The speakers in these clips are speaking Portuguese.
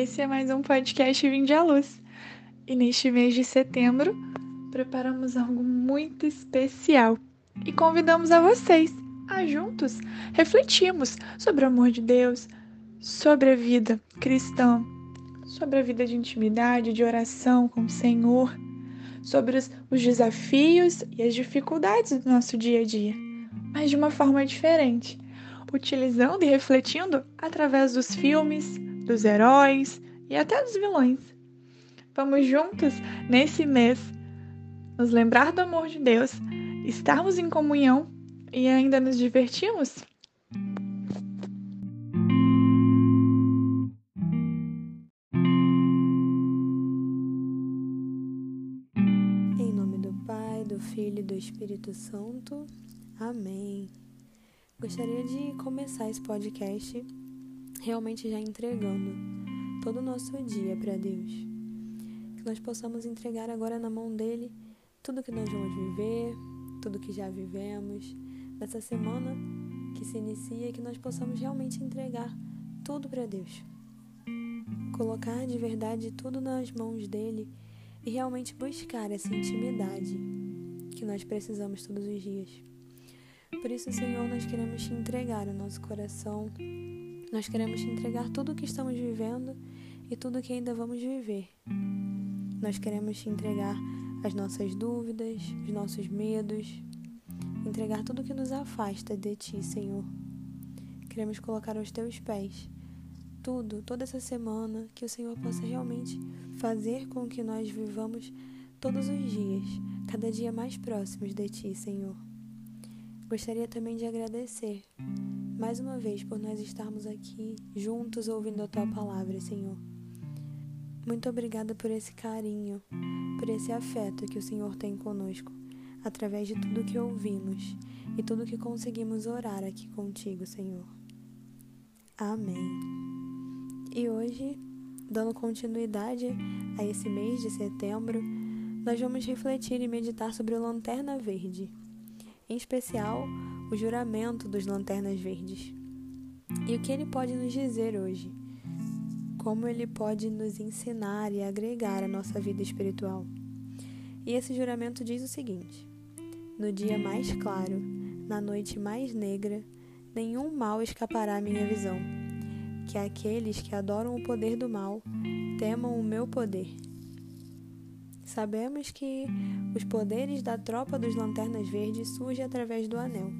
Esse é mais um podcast Vinde à Luz. E neste mês de setembro, preparamos algo muito especial e convidamos a vocês a juntos refletirmos sobre o amor de Deus, sobre a vida cristã, sobre a vida de intimidade, de oração com o Senhor, sobre os, os desafios e as dificuldades do nosso dia a dia, mas de uma forma diferente, utilizando e refletindo através dos filmes, dos heróis e até dos vilões. Vamos juntos, nesse mês, nos lembrar do amor de Deus, estarmos em comunhão e ainda nos divertirmos? Em nome do Pai, do Filho e do Espírito Santo. Amém. Gostaria de começar esse podcast realmente já entregando todo o nosso dia para Deus. Que nós possamos entregar agora na mão dele tudo que nós vamos viver, tudo que já vivemos, nessa semana que se inicia, que nós possamos realmente entregar tudo para Deus. Colocar de verdade tudo nas mãos dele e realmente buscar essa intimidade que nós precisamos todos os dias. Por isso, Senhor, nós queremos te entregar o nosso coração, nós queremos te entregar tudo o que estamos vivendo e tudo o que ainda vamos viver. Nós queremos te entregar as nossas dúvidas, os nossos medos, entregar tudo que nos afasta de Ti, Senhor. Queremos colocar aos Teus pés tudo, toda essa semana, que o Senhor possa realmente fazer com que nós vivamos todos os dias, cada dia mais próximos de Ti, Senhor. Gostaria também de agradecer mais uma vez por nós estarmos aqui juntos ouvindo a Tua palavra, Senhor. Muito obrigada por esse carinho, por esse afeto que o Senhor tem conosco através de tudo que ouvimos e tudo que conseguimos orar aqui contigo, Senhor. Amém. E hoje, dando continuidade a esse mês de setembro, nós vamos refletir e meditar sobre o Lanterna Verde, em especial o juramento dos Lanternas Verdes. E o que ele pode nos dizer hoje? Como ele pode nos ensinar e agregar à nossa vida espiritual? E esse juramento diz o seguinte: no dia mais claro, na noite mais negra, nenhum mal escapará à minha visão. Que aqueles que adoram o poder do mal temam o meu poder. Sabemos que os poderes da tropa dos Lanternas Verdes surgem através do anel.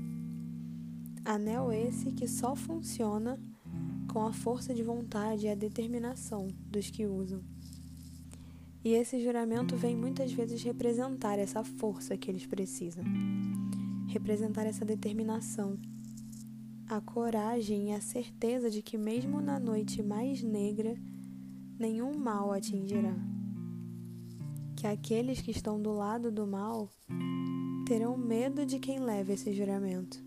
Anel esse que só funciona com a força de vontade e a determinação dos que usam. E esse juramento vem muitas vezes representar essa força que eles precisam, representar essa determinação, a coragem e a certeza de que, mesmo na noite mais negra, nenhum mal atingirá. Que aqueles que estão do lado do mal terão medo de quem leva esse juramento.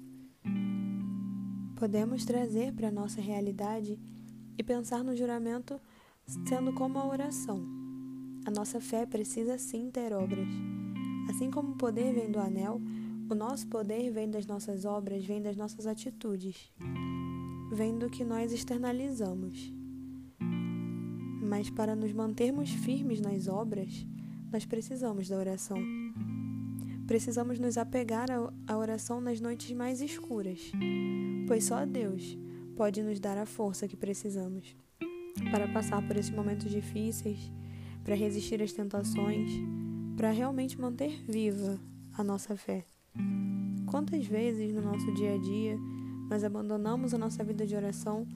Podemos trazer para a nossa realidade e pensar no juramento sendo como a oração a nossa fé precisa sim ter obras. Assim como o poder vem do anel, o nosso poder vem das nossas obras, vem das nossas atitudes, vem do que nós externalizamos. Mas para nos mantermos firmes nas obras, nós precisamos da oração. Precisamos nos apegar à oração nas noites mais escuras, pois só Deus pode nos dar a força que precisamos para passar por esses momentos difíceis para resistir às tentações, para realmente manter viva a nossa fé. Quantas vezes no nosso dia a dia nós abandonamos a nossa vida de oração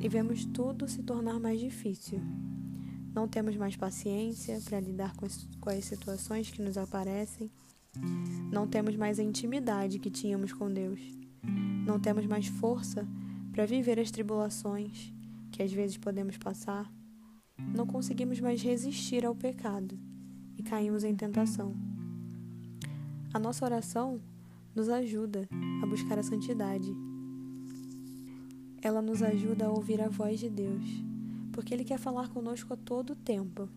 e vemos tudo se tornar mais difícil? Não temos mais paciência para lidar com as, com as situações que nos aparecem. Não temos mais a intimidade que tínhamos com Deus. Não temos mais força para viver as tribulações que às vezes podemos passar não conseguimos mais resistir ao pecado e caímos em tentação. A nossa oração nos ajuda a buscar a santidade. Ela nos ajuda a ouvir a voz de Deus, porque Ele quer falar conosco a todo tempo.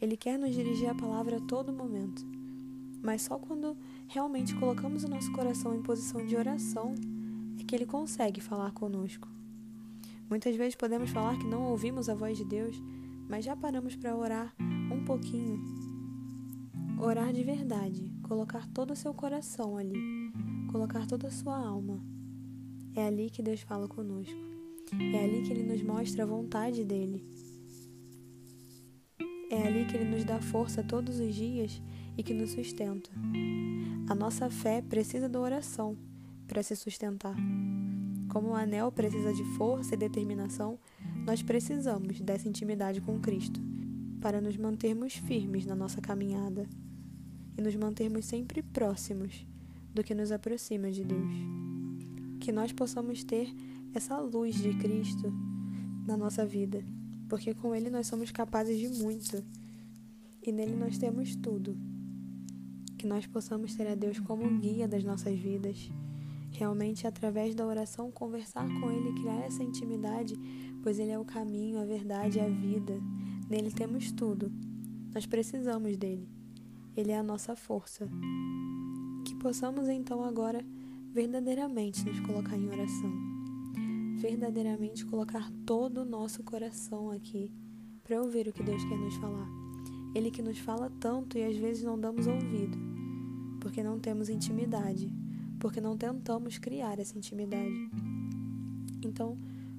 Ele quer nos dirigir a palavra a todo momento. Mas só quando realmente colocamos o nosso coração em posição de oração é que Ele consegue falar conosco. Muitas vezes podemos falar que não ouvimos a voz de Deus, mas já paramos para orar um pouquinho. Orar de verdade, colocar todo o seu coração ali, colocar toda a sua alma. É ali que Deus fala conosco. É ali que Ele nos mostra a vontade dele. É ali que Ele nos dá força todos os dias e que nos sustenta. A nossa fé precisa da oração para se sustentar. Como o anel precisa de força e determinação, nós precisamos dessa intimidade com Cristo para nos mantermos firmes na nossa caminhada e nos mantermos sempre próximos do que nos aproxima de Deus. Que nós possamos ter essa luz de Cristo na nossa vida, porque com Ele nós somos capazes de muito e nele nós temos tudo que nós possamos ter a Deus como guia das nossas vidas. Realmente, através da oração, conversar com Ele, criar essa intimidade, pois Ele é o caminho, a verdade e a vida. Nele temos tudo. Nós precisamos dele. Ele é a nossa força. Que possamos então agora verdadeiramente nos colocar em oração. Verdadeiramente colocar todo o nosso coração aqui para ouvir o que Deus quer nos falar. Ele que nos fala tanto e às vezes não damos ouvido porque não temos intimidade, porque não tentamos criar essa intimidade. Então,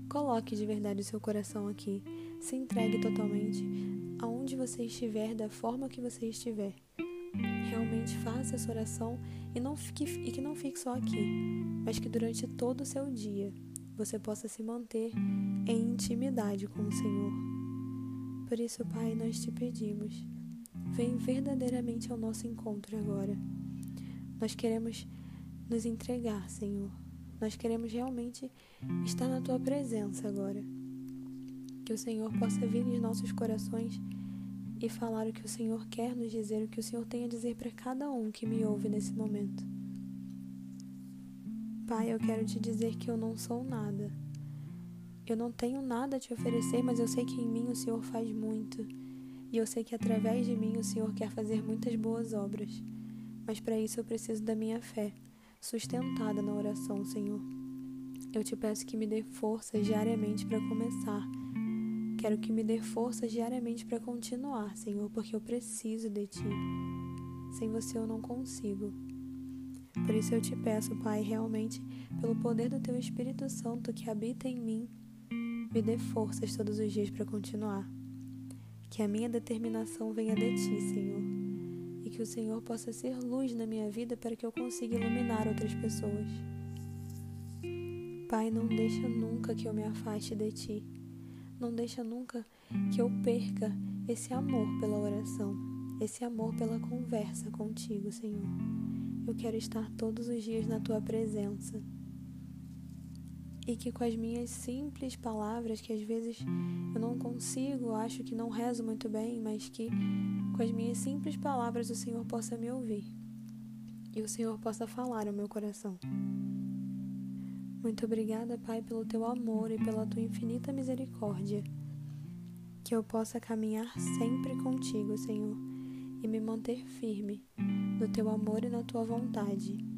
coloque de verdade o seu coração aqui, se entregue totalmente aonde você estiver, da forma que você estiver. Realmente faça essa oração e, não fique, e que não fique só aqui, mas que durante todo o seu dia você possa se manter em intimidade com o Senhor. Por isso, Pai, nós te pedimos, vem verdadeiramente ao nosso encontro agora. Nós queremos nos entregar, Senhor. Nós queremos realmente estar na tua presença agora. Que o Senhor possa vir em nossos corações e falar o que o Senhor quer nos dizer, o que o Senhor tem a dizer para cada um que me ouve nesse momento. Pai, eu quero te dizer que eu não sou nada. Eu não tenho nada a te oferecer, mas eu sei que em mim o Senhor faz muito. E eu sei que através de mim o Senhor quer fazer muitas boas obras mas para isso eu preciso da minha fé, sustentada na oração, Senhor. Eu te peço que me dê força diariamente para começar. Quero que me dê força diariamente para continuar, Senhor, porque eu preciso de Ti. Sem você eu não consigo. Por isso eu te peço, Pai, realmente, pelo poder do Teu Espírito Santo que habita em mim, me dê forças todos os dias para continuar. Que a minha determinação venha de Ti, Senhor que o Senhor possa ser luz na minha vida para que eu consiga iluminar outras pessoas. Pai, não deixa nunca que eu me afaste de Ti. Não deixa nunca que eu perca esse amor pela oração, esse amor pela conversa contigo, Senhor. Eu quero estar todos os dias na Tua presença e que com as minhas simples palavras, que às vezes eu não consigo, acho que não rezo muito bem, mas que com as minhas simples palavras o Senhor possa me ouvir e o Senhor possa falar ao meu coração. Muito obrigada, Pai, pelo teu amor e pela tua infinita misericórdia. Que eu possa caminhar sempre contigo, Senhor, e me manter firme no teu amor e na tua vontade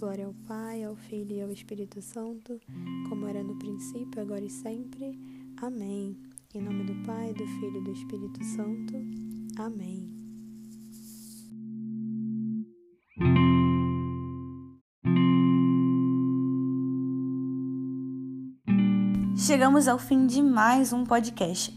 Glória ao Pai, ao Filho e ao Espírito Santo, como era no princípio, agora e sempre. Amém. Em nome do Pai, do Filho e do Espírito Santo. Amém. Chegamos ao fim de mais um podcast